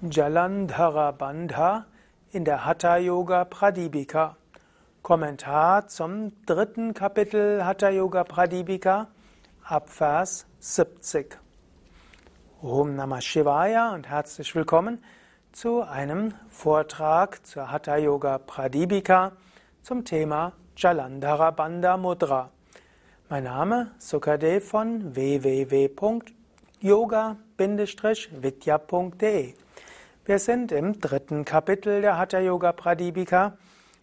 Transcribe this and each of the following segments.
Jalandhara Bandha in der Hatha Yoga Pradipika. Kommentar zum dritten Kapitel Hatha Yoga Pradipika ab Vers 70. Om Namah Shivaya und herzlich willkommen zu einem Vortrag zur Hatha Yoga Pradipika zum Thema Jalandhara Bandha Mudra. Mein Name Sukadev von www.yoga-vidya.de Wir sind im dritten Kapitel der Hatha Yoga Pradipika,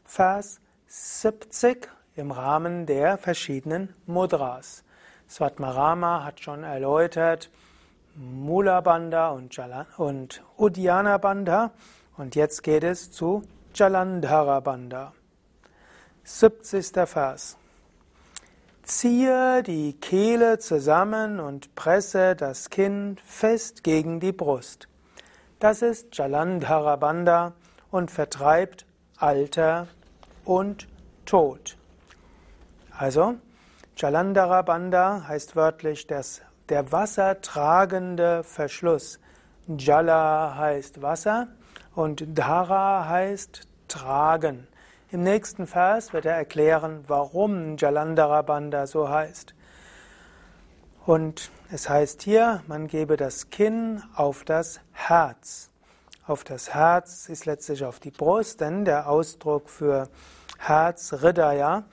Vers 70 im Rahmen der verschiedenen Mudras. Svatmarama hat schon erläutert Mula Bandha und, und Uddiyana Bandha und jetzt geht es zu Jalandhara Bandha. 70. Vers. Ziehe die Kehle zusammen und presse das Kinn fest gegen die Brust. Das ist Jalandhara Bandha und vertreibt Alter und Tod. Also, Jalandhara Bandha heißt wörtlich das, der wassertragende Verschluss. Jala heißt Wasser und Dhara heißt tragen. Im nächsten Vers wird er erklären, warum Jalandhara Bandha so heißt. Und es heißt hier, man gebe das Kinn auf das Herz. Auf das Herz ist letztlich auf die Brust, denn der Ausdruck für Herz, Hridaya,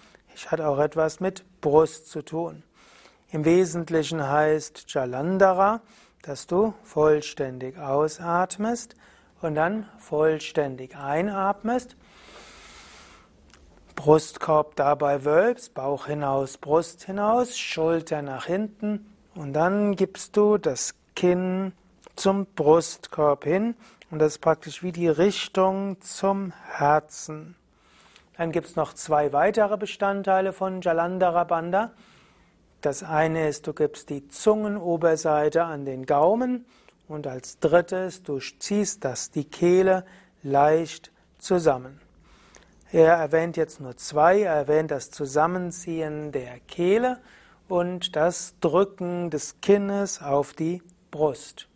hat auch etwas mit Brust zu tun. Im Wesentlichen heißt Jalandhara, dass du vollständig ausatmest und dann vollständig einatmest Brustkorb dabei wölbst, Bauch hinaus, Brust hinaus, Schulter nach hinten und dann gibst du das Kinn zum Brustkorb hin und das ist praktisch wie die Richtung zum Herzen. Dann gibt es noch zwei weitere Bestandteile von Jalandhara Bandha. Das eine ist, du gibst die Zungenoberseite an den Gaumen und als drittes, du ziehst das, die Kehle leicht zusammen. Er erwähnt jetzt nur zwei. Er erwähnt das Zusammenziehen der Kehle und das Drücken des Kinnes auf die Brust.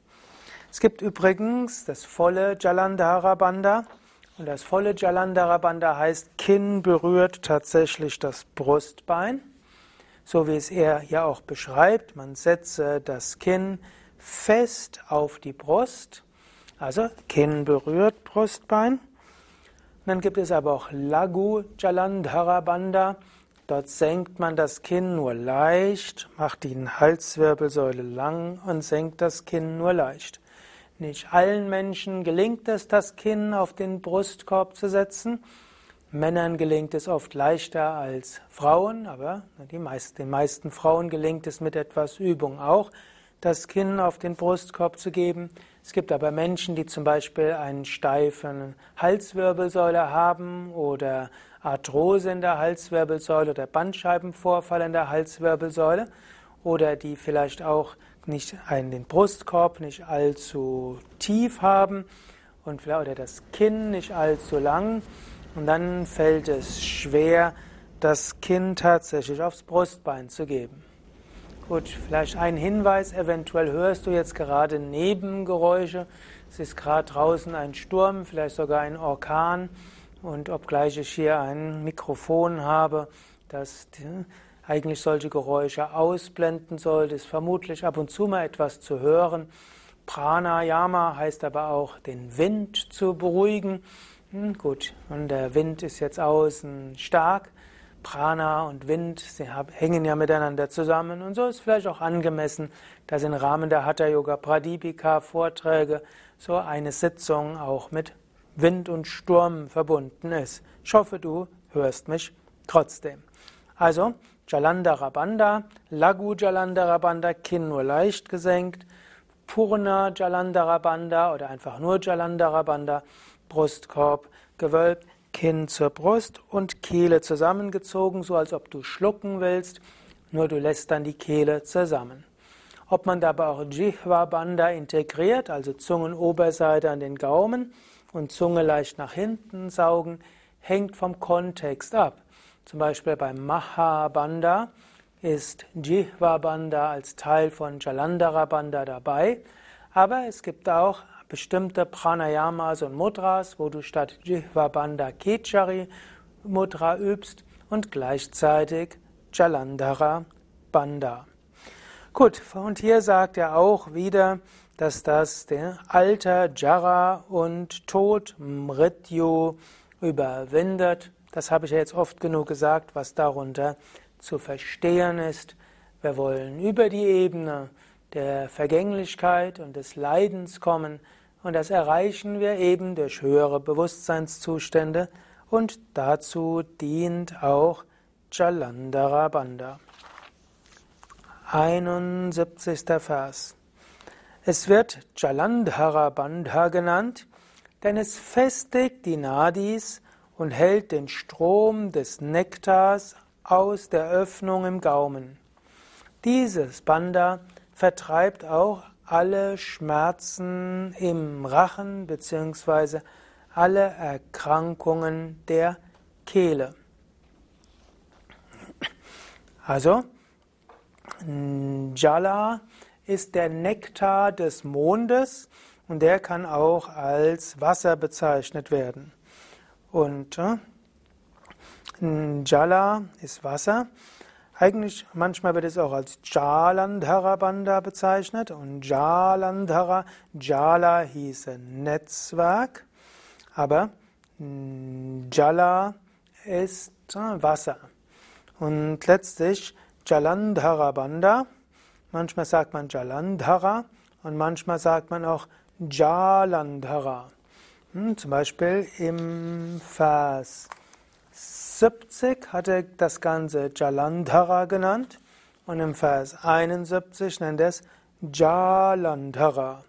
Es gibt übrigens das volle Jalandhara Bandha. Und das volle Jalandhara Bandha heißt, Kinn berührt tatsächlich das Brustbein. So wie es er ja auch beschreibt. Man setze das Kinn fest auf die Brust. Also Kinn berührt Brustbein dann gibt es aber auch Lagu Jalandhara Bandha. Dort senkt man das Kinn nur leicht, macht die Halswirbelsäule lang und senkt das Kinn nur leicht. Nicht allen Menschen gelingt es, das Kinn auf den Brustkorb zu setzen. Männern gelingt es oft leichter als Frauen, aber meisten, den meisten Frauen gelingt es mit etwas Übung auch, das Kinn auf den Brustkorb zu geben. Es gibt aber Menschen, die zum Beispiel einen steifen Halswirbelsäule haben oder Arthrose in der Halswirbelsäule oder Bandscheibenvorfall in der Halswirbelsäule oder die vielleicht auch nicht einen, den Brustkorb nicht allzu tief haben und oder das Kinn nicht allzu lang und dann fällt es schwer, das Kinn tatsächlich aufs Brustbein zu geben. Gut, vielleicht ein Hinweis, eventuell hörst du jetzt gerade Nebengeräusche. Es ist gerade draußen ein Sturm, vielleicht sogar ein Orkan. Und obgleich ich hier ein Mikrofon habe, das eigentlich solche Geräusche ausblenden sollte, ist vermutlich ab und zu mal etwas zu hören. Pranayama heißt aber auch, den Wind zu beruhigen. Hm, gut, und der Wind ist jetzt außen stark. Prana und Wind, sie hängen ja miteinander zusammen und so ist vielleicht auch angemessen, dass im Rahmen der Hatha Yoga Pradipika Vorträge so eine Sitzung auch mit Wind und Sturm verbunden ist. Ich hoffe, du hörst mich trotzdem. Also, Jalandhara Bandha, Lagu Jalandhara Bandha, Kinn nur leicht gesenkt, Purna Jalandhara Bandha oder einfach nur Jalandhara Bandha, Brustkorb gewölbt, Kinn zur Brust und Kehle zusammengezogen, so als ob du schlucken willst, nur du lässt dann die Kehle zusammen. Ob man dabei auch Jihva Bandha integriert, also Zungenoberseite an den Gaumen und Zunge leicht nach hinten saugen, hängt vom Kontext ab. Zum Beispiel beim Maha Bandha ist Jihva Bandha als Teil von Jalandhara Bandha dabei, aber es gibt auch bestimmte Pranayamas und Mudras, wo du statt Jihva Bandha Kechari Mudra übst und gleichzeitig Jalandhara Bandha. Gut, und hier sagt er auch wieder, dass das der Alter, Jara und Tod, Mrityu, überwindet. Das habe ich ja jetzt oft genug gesagt, was darunter zu verstehen ist. Wir wollen über die Ebene der Vergänglichkeit und des Leidens kommen und das erreichen wir eben durch höhere Bewusstseinszustände und dazu dient auch Jalandhara Bandha. 71. Vers. Es wird Jalandhara Bandha genannt, denn es festigt die Nadis und hält den Strom des Nektars aus der Öffnung im Gaumen. Dieses Bandha vertreibt auch alle Schmerzen im Rachen bzw. alle Erkrankungen der Kehle. Also, Jala ist der Nektar des Mondes und der kann auch als Wasser bezeichnet werden. Und äh, Jala ist Wasser. Eigentlich, manchmal wird es auch als Jalandhara Banda bezeichnet und Jalandhara, Jala hieße Netzwerk, aber Jala ist äh, Wasser. Und letztlich Jalandhara Banda. Manchmal sagt man Jalandhara und manchmal sagt man auch Jalandhara. Hm, zum Beispiel im Vers 70 hat er das Ganze Jalandhara genannt und im Vers 71 nennt er es Jalandhara.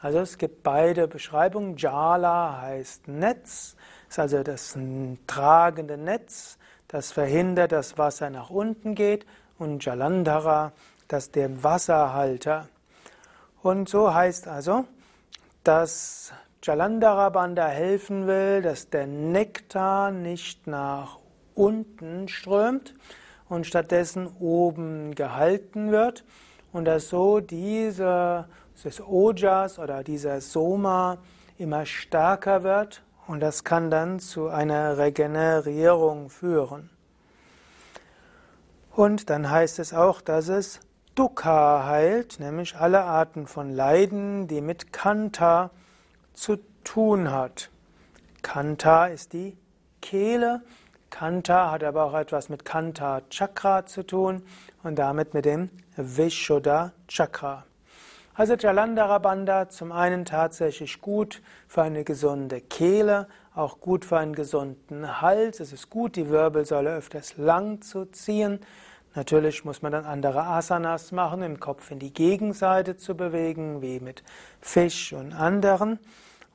Also es gibt beide Beschreibungen. Jala heißt Netz, ist also das tragende Netz das verhindert, dass Wasser nach unten geht, und Jalandhara, das der Wasserhalter. Und so heißt also, dass Jalandhara Banda helfen will, dass der Nektar nicht nach unten strömt und stattdessen oben gehalten wird und dass so diese, das Ojas oder dieser Soma immer stärker wird und das kann dann zu einer Regenerierung führen. Und dann heißt es auch, dass es Dukkha heilt, nämlich alle Arten von Leiden, die mit Kanta zu tun hat. Kanta ist die Kehle. Kanta hat aber auch etwas mit Kanta Chakra zu tun und damit mit dem Vishuddha Chakra. Also Jalandhara Bandha zum einen tatsächlich gut für eine gesunde Kehle, auch gut für einen gesunden Hals. Es ist gut, die Wirbelsäule öfters lang zu ziehen. Natürlich muss man dann andere Asanas machen, im Kopf in die Gegenseite zu bewegen, wie mit Fisch und anderen.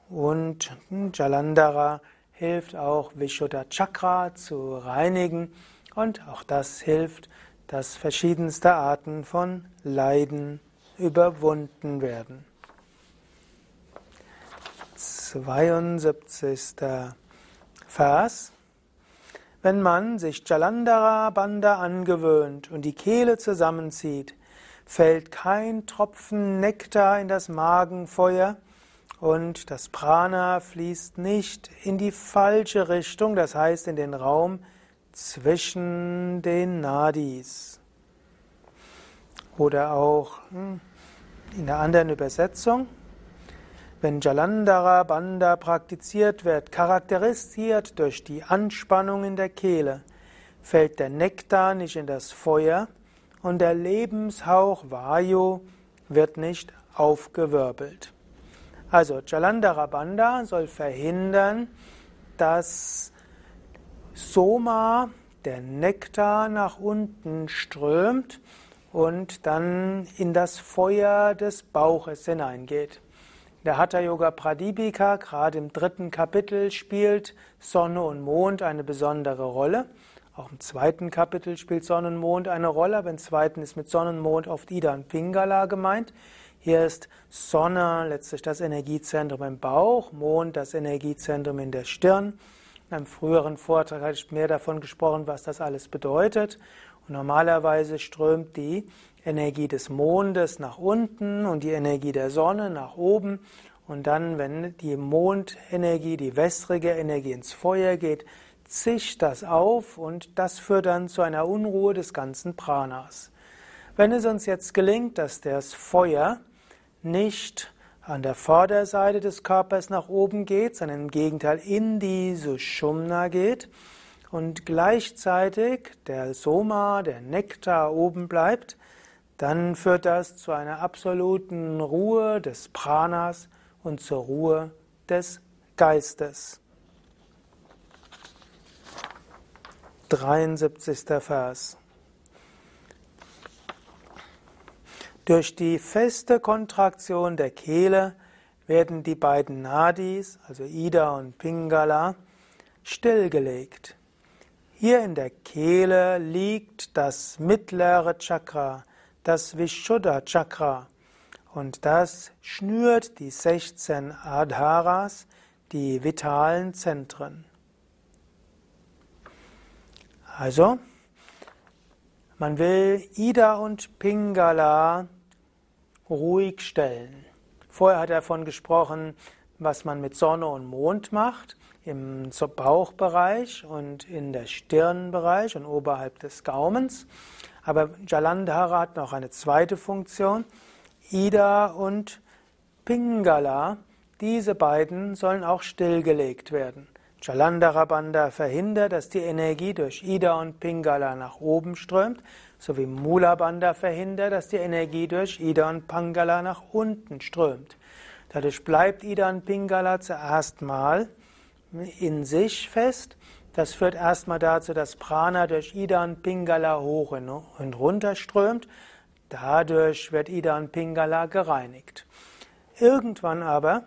Und Jalandhara hilft auch Vishuddha Chakra zu reinigen und auch das hilft, dass verschiedenste Arten von Leiden überwunden werden. 72. Vers. Wenn man sich Jalandhara Banda angewöhnt und die Kehle zusammenzieht, fällt kein Tropfen Nektar in das Magenfeuer und das Prana fließt nicht in die falsche Richtung, das heißt in den Raum zwischen den Nadis. Oder auch hm, in der anderen Übersetzung, wenn Jalandhara Bandha praktiziert wird, charakterisiert durch die Anspannung in der Kehle, fällt der Nektar nicht in das Feuer und der Lebenshauch Vayu wird nicht aufgewirbelt. Also Jalandhara Bandha soll verhindern, dass Soma, der Nektar, nach unten strömt und dann in das Feuer des Bauches hineingeht. Der Hatha Yoga Pradipika, gerade im dritten Kapitel, spielt Sonne und Mond eine besondere Rolle. Auch im zweiten Kapitel spielt Sonne und Mond eine Rolle, aber im zweiten ist mit Sonne und Mond oft Ida und Pingala gemeint. Hier ist Sonne letztlich das Energiezentrum im Bauch, Mond das Energiezentrum in der Stirn. In einem früheren Vortrag hatte ich mehr davon gesprochen, was das alles bedeutet. Und normalerweise strömt die Energie des Mondes nach unten und die Energie der Sonne nach oben. Und dann, wenn die Mondenergie, die wässrige Energie ins Feuer geht, zischt das auf und das führt dann zu einer Unruhe des ganzen Pranas. Wenn es uns jetzt gelingt, dass das Feuer nicht an der Vorderseite des Körpers nach oben geht, sondern im Gegenteil in die Sushumna geht und gleichzeitig der Soma, der Nektar oben bleibt, dann führt das zu einer absoluten Ruhe des Pranas und zur Ruhe des Geistes. 73. Vers. Durch die feste Kontraktion der Kehle werden die beiden Nadis, also Ida und Pingala, stillgelegt. Hier in der Kehle liegt das mittlere Chakra, das Vishuddha Chakra, und das schnürt die 16 Adharas, die vitalen Zentren. Also, man will Ida und Pingala ruhig stellen. Vorher hat er davon gesprochen, was man mit Sonne und Mond macht, im Bauchbereich und in der Stirnbereich und oberhalb des Gaumens. Aber Jalandhara hat noch eine zweite Funktion. Ida und Pingala, diese beiden sollen auch stillgelegt werden. Jalandhara Bandha verhindert, dass die Energie durch Ida und Pingala nach oben strömt, sowie Mula Bandha verhindert, dass die Energie durch Ida und Pangala nach unten strömt. Dadurch bleibt Ida und Pingala zuerst mal in sich fest. Das führt erstmal dazu, dass Prana durch Ida und Pingala hoch und runter strömt. Dadurch wird Ida und Pingala gereinigt. Irgendwann aber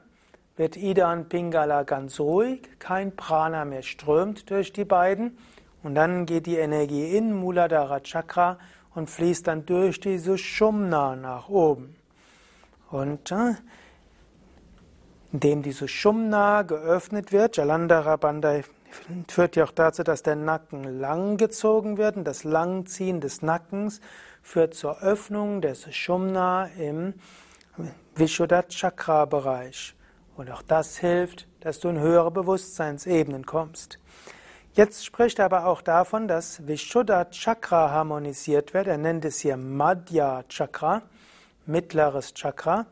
wird Ida und Pingala ganz ruhig, kein Prana mehr strömt durch die beiden und dann geht die Energie in Muladhara Chakra und fließt dann durch die Sushumna nach oben. Und äh, indem die Sushumna geöffnet wird, Jalandhara Bandha führt ja auch dazu, dass der Nacken lang gezogen wird und das Langziehen des Nackens führt zur Öffnung der Sushumna im Vishuddha Chakra Bereich. Und auch das hilft, dass du in höhere Bewusstseinsebenen kommst. Jetzt spricht er aber auch davon, dass Vishuddha Chakra harmonisiert wird. Er nennt es hier Madhya Chakra, mittleres Chakra.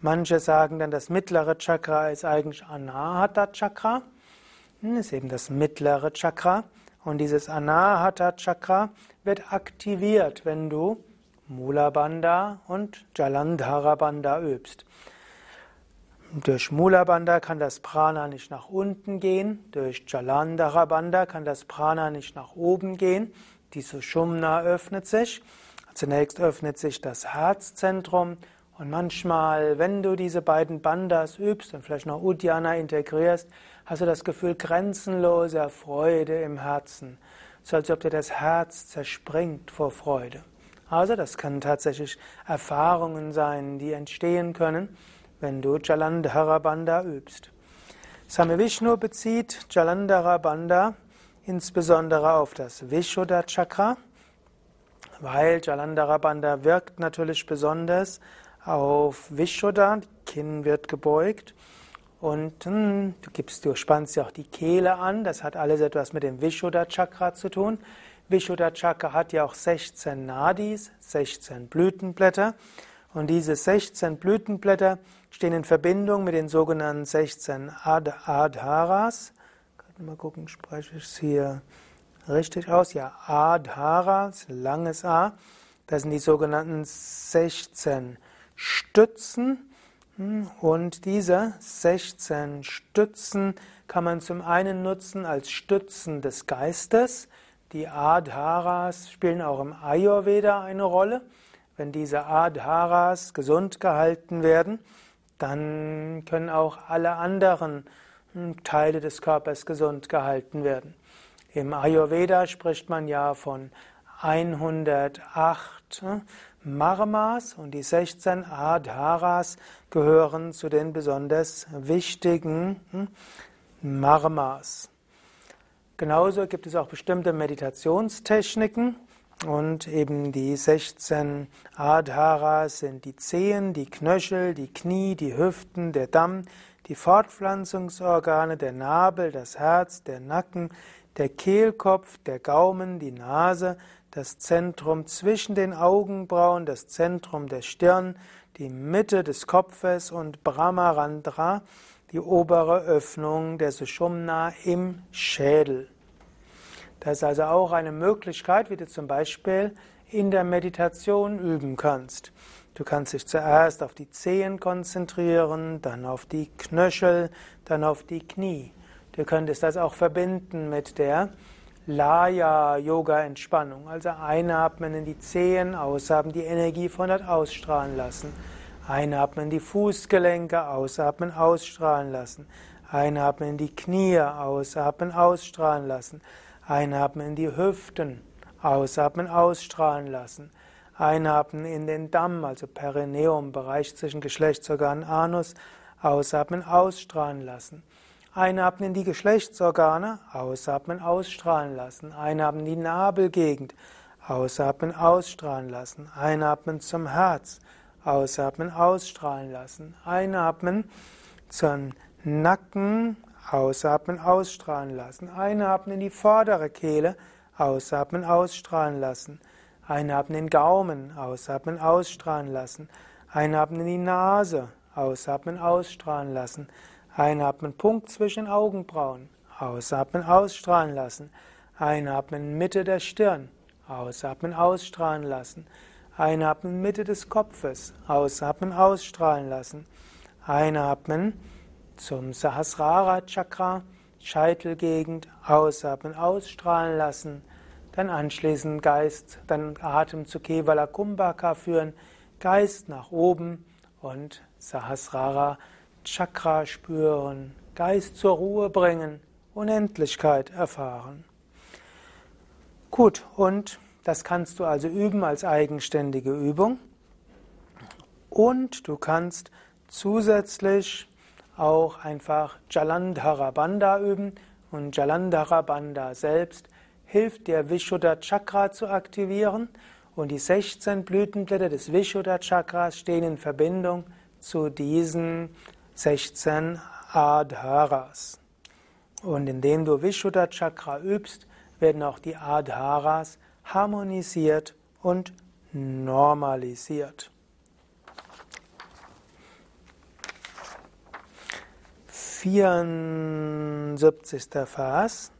Manche sagen dann, das mittlere Chakra ist eigentlich Anahata Chakra. Das hm, ist eben das mittlere Chakra. Und dieses Anahata Chakra wird aktiviert, wenn du Mula Bandha und Jalandhara Bandha übst. Durch Mula Bandha kann das Prana nicht nach unten gehen, durch Jalandhara Bandha kann das Prana nicht nach oben gehen. Die Sushumna öffnet sich. Zunächst öffnet sich das Herzzentrum und manchmal, wenn du diese beiden Bandhas übst und vielleicht noch Uddiyana integrierst, hast du das Gefühl grenzenloser Freude im Herzen. So als ob dir das Herz zerspringt vor Freude. Also das können tatsächlich Erfahrungen sein, die entstehen können wenn du Jalandhara Bandha übst. Same Vishnu bezieht Jalandhara Bandha insbesondere auf das Vishuddha Chakra, weil Jalandhara Bandha wirkt natürlich besonders auf Vishuddha, Kinn wird gebeugt und hm, du gibst, du spannst ja auch die Kehle an, das hat alles etwas mit dem Vishuddha Chakra zu tun. Vishuddha Chakra hat ja auch 16 Nadis, 16 Blütenblätter und diese 16 Blütenblätter stehen in Verbindung mit den sogenannten 16 Ad Adharas. Mal gucken, spreche ich es hier richtig aus? Ja, Adharas, langes A. Das sind die sogenannten 16 Stützen. Und diese 16 Stützen kann man zum einen nutzen als Stützen des Geistes. Die Adharas spielen auch im Ayurveda eine Rolle. Wenn diese Adharas gesund gehalten werden, dann können auch alle anderen hm, Teile des Körpers gesund gehalten werden. Im Ayurveda spricht man ja von 108 hm, Marmas und die 16 Adharas gehören zu den besonders wichtigen hm, Marmas. Genauso gibt es auch bestimmte Meditationstechniken, Und eben die 16 Adharas sind die Zehen, die Knöchel, die Knie, die Hüften, der Damm, die Fortpflanzungsorgane, der Nabel, das Herz, der Nacken, der Kehlkopf, der Gaumen, die Nase, das Zentrum zwischen den Augenbrauen, das Zentrum der Stirn, die Mitte des Kopfes und Brahmarandra, die obere Öffnung der Sushumna im Schädel. Das ist also auch eine Möglichkeit, wie du zum Beispiel in der Meditation üben kannst. Du kannst dich zuerst auf die Zehen konzentrieren, dann auf die Knöchel, dann auf die Knie. Du könntest das auch verbinden mit der Laya-Yoga-Entspannung. Also einatmen in die Zehen, ausatmen, die Energie von dort ausstrahlen lassen. Einatmen die Fußgelenke, ausatmen, ausstrahlen lassen. Einatmen in die Knie, ausatmen, ausstrahlen lassen. Einatmen in die Hüften, ausatmen, ausstrahlen lassen. Einatmen in den Damm, also Perineum, Bereich zwischen Geschlechtsorgan Anus, ausatmen, ausstrahlen lassen. Einatmen in die Geschlechtsorgane, ausatmen, ausstrahlen lassen. Einatmen in die Nabelgegend, ausatmen, ausstrahlen lassen. Einatmen zum Herz, ausatmen, ausstrahlen lassen. Einatmen zum Nacken, Ausatmen, ausstrahlen lassen. Einatmen in die vordere Kehle, ausatmen, ausstrahlen lassen. Einatmen in den Gaumen, ausatmen, ausstrahlen lassen. Einatmen in die Nase, ausatmen, ausstrahlen lassen. Einatmen Punkt zwischen Augenbrauen, ausatmen, ausstrahlen lassen. Einatmen Mitte der Stirn, ausatmen, ausstrahlen lassen. Einatmen Mitte des Kopfes, ausatmen, ausstrahlen lassen. Einatmen zum Sahasrara Chakra, Scheitelgegend, ausatmen, ausstrahlen lassen. Dann anschließend Geist, dann Atem zu Kevala Kumbhaka führen, Geist nach oben und Sahasrara Chakra spüren, Geist zur Ruhe bringen, Unendlichkeit erfahren. Gut, und das kannst du also üben als eigenständige Übung. Und du kannst zusätzlich auch einfach Jalandhara Bandha üben und Jalandhara Bandha selbst hilft dir Vishuddha Chakra zu aktivieren und die 16 Blütenblätter des Vishuddha Chakras stehen in Verbindung zu diesen 16 Adharas. Und indem du Vishuddha Chakra übst, werden auch die Adharas harmonisiert und normalisiert. 74. Vers.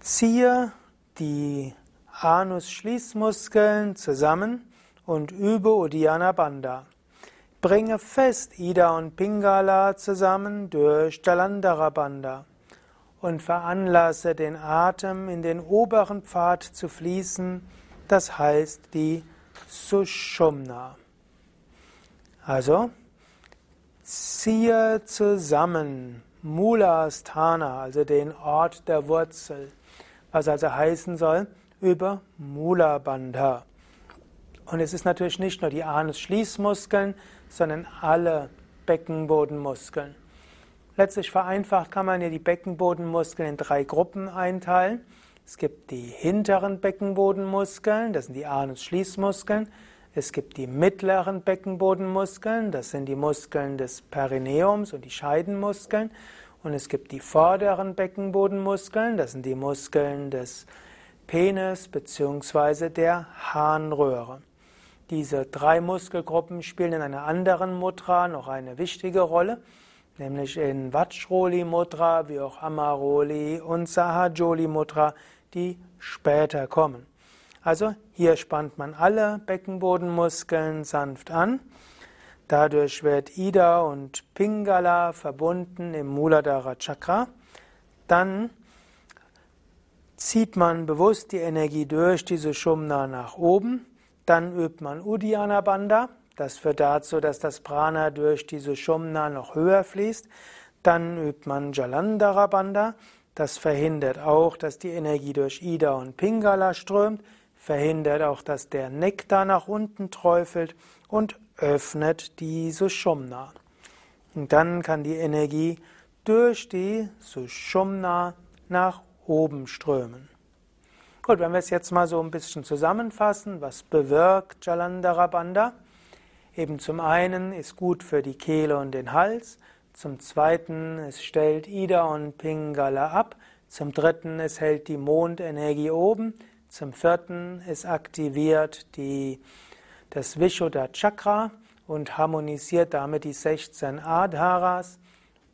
Ziehe die Anus-Schließmuskeln zusammen und übe Uddiyana Bandha. Bringe fest Ida und Pingala zusammen durch Jalandhara Bandha und veranlasse den Atem in den oberen Pfad zu fließen, das heißt die Sushumna. Also, ziehe zusammen Mulasthana, also den Ort der Wurzel, was also heißen soll, über Mula Bandha. Und es ist natürlich nicht nur die Anus-Schließmuskeln, sondern alle Beckenbodenmuskeln. Letztlich vereinfacht kann man ja die Beckenbodenmuskeln in drei Gruppen einteilen. Es gibt die hinteren Beckenbodenmuskeln, das sind die Anus-Schließmuskeln. Es gibt die mittleren Beckenbodenmuskeln, das sind die Muskeln des Perineums und die Scheidenmuskeln. Und es gibt die vorderen Beckenbodenmuskeln, das sind die Muskeln des Penis bzw. der Harnröhre. Diese drei Muskelgruppen spielen in einer anderen Mudra noch eine wichtige Rolle, nämlich in Vajroli Mudra wie auch Amaroli und Sahajoli Mudra, die später kommen. Also hier spannt man alle Beckenbodenmuskeln sanft an. Dadurch wird Ida und Pingala verbunden im Muladhara Chakra. Dann zieht man bewusst die Energie durch diese Shumna nach oben. Dann übt man Uddiyana Bandha. Das führt dazu, dass das Prana durch diese Shumna noch höher fließt. Dann übt man Jalandhara Bandha. Das verhindert auch, dass die Energie durch Ida und Pingala strömt verhindert auch, dass der Nektar nach unten träufelt und öffnet die Sushumna. Und dann kann die Energie durch die Sushumna nach oben strömen. Gut, wenn wir es jetzt mal so ein bisschen zusammenfassen, was bewirkt Jalandhara Bandha? Eben zum einen ist gut für die Kehle und den Hals, zum zweiten es stellt Ida und Pingala ab, zum dritten es hält die Mondenergie oben, zum vierten es aktiviert die, das Vishuddha Chakra und harmonisiert damit die 16 Adharas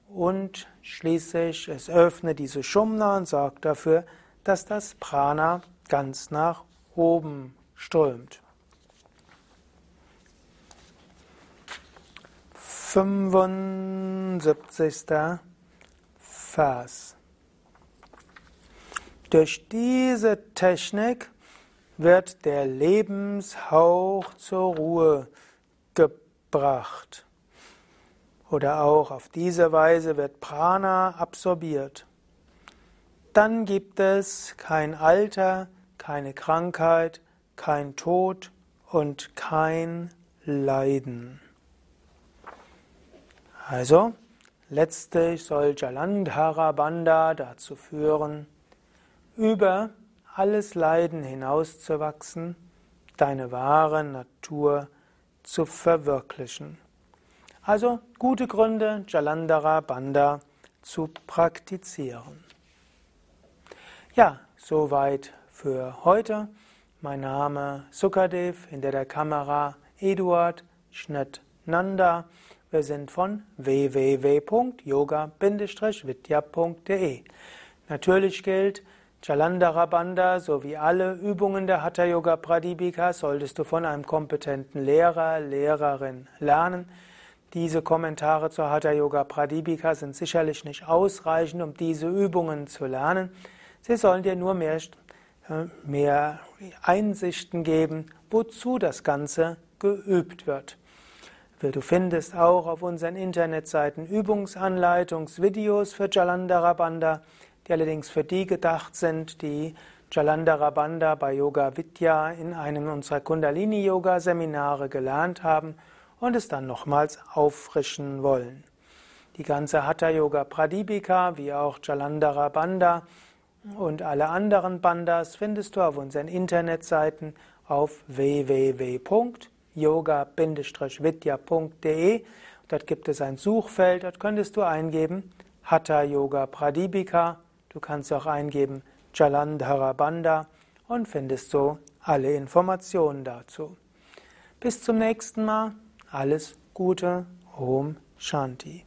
und schließlich es öffnet diese Shumna und sorgt dafür, dass das Prana ganz nach oben strömt. 75. Vers. Durch diese Technik wird der Lebenshauch zur Ruhe gebracht. Oder auch auf diese Weise wird Prana absorbiert. Dann gibt es kein Alter, keine Krankheit, kein Tod und kein Leiden. Also, letztlich soll Jalandhara Bandha dazu führen, über alles Leiden hinauszuwachsen, deine wahre Natur zu verwirklichen. Also gute Gründe, Jalandhara Bandha zu praktizieren. Ja, soweit für heute. Mein Name Sukadev, hinter der Kamera Eduard Schnitt-Nanda. Wir sind von www.yoga-vidya.de. Natürlich gilt, Jalandhara Bandha sowie alle Übungen der Hatha Yoga Pradipika solltest du von einem kompetenten Lehrer, Lehrerin lernen. Diese Kommentare zur Hatha Yoga Pradipika sind sicherlich nicht ausreichend, um diese Übungen zu lernen. Sie sollen dir nur mehr, äh, mehr Einsichten geben, wozu das Ganze geübt wird. Du findest auch auf unseren Internetseiten Übungsanleitungsvideos für Jalandhara Bandha, die allerdings für die gedacht sind, die Jalandhara Bandha bei Yoga Vidya in einem unserer Kundalini Yoga Seminare gelernt haben und es dann nochmals auffrischen wollen. Die ganze Hatha Yoga Pradipika, wie auch Jalandhara Bandha und alle anderen Bandas findest du auf unseren Internetseiten auf www.yoga-vidya.de. Dort gibt es ein Suchfeld, dort könntest du eingeben Hatha Yoga Pradipika. Du kannst auch eingeben Jalandhara Bandha und findest so alle Informationen dazu. Bis zum nächsten Mal. Alles Gute, Om Shanti.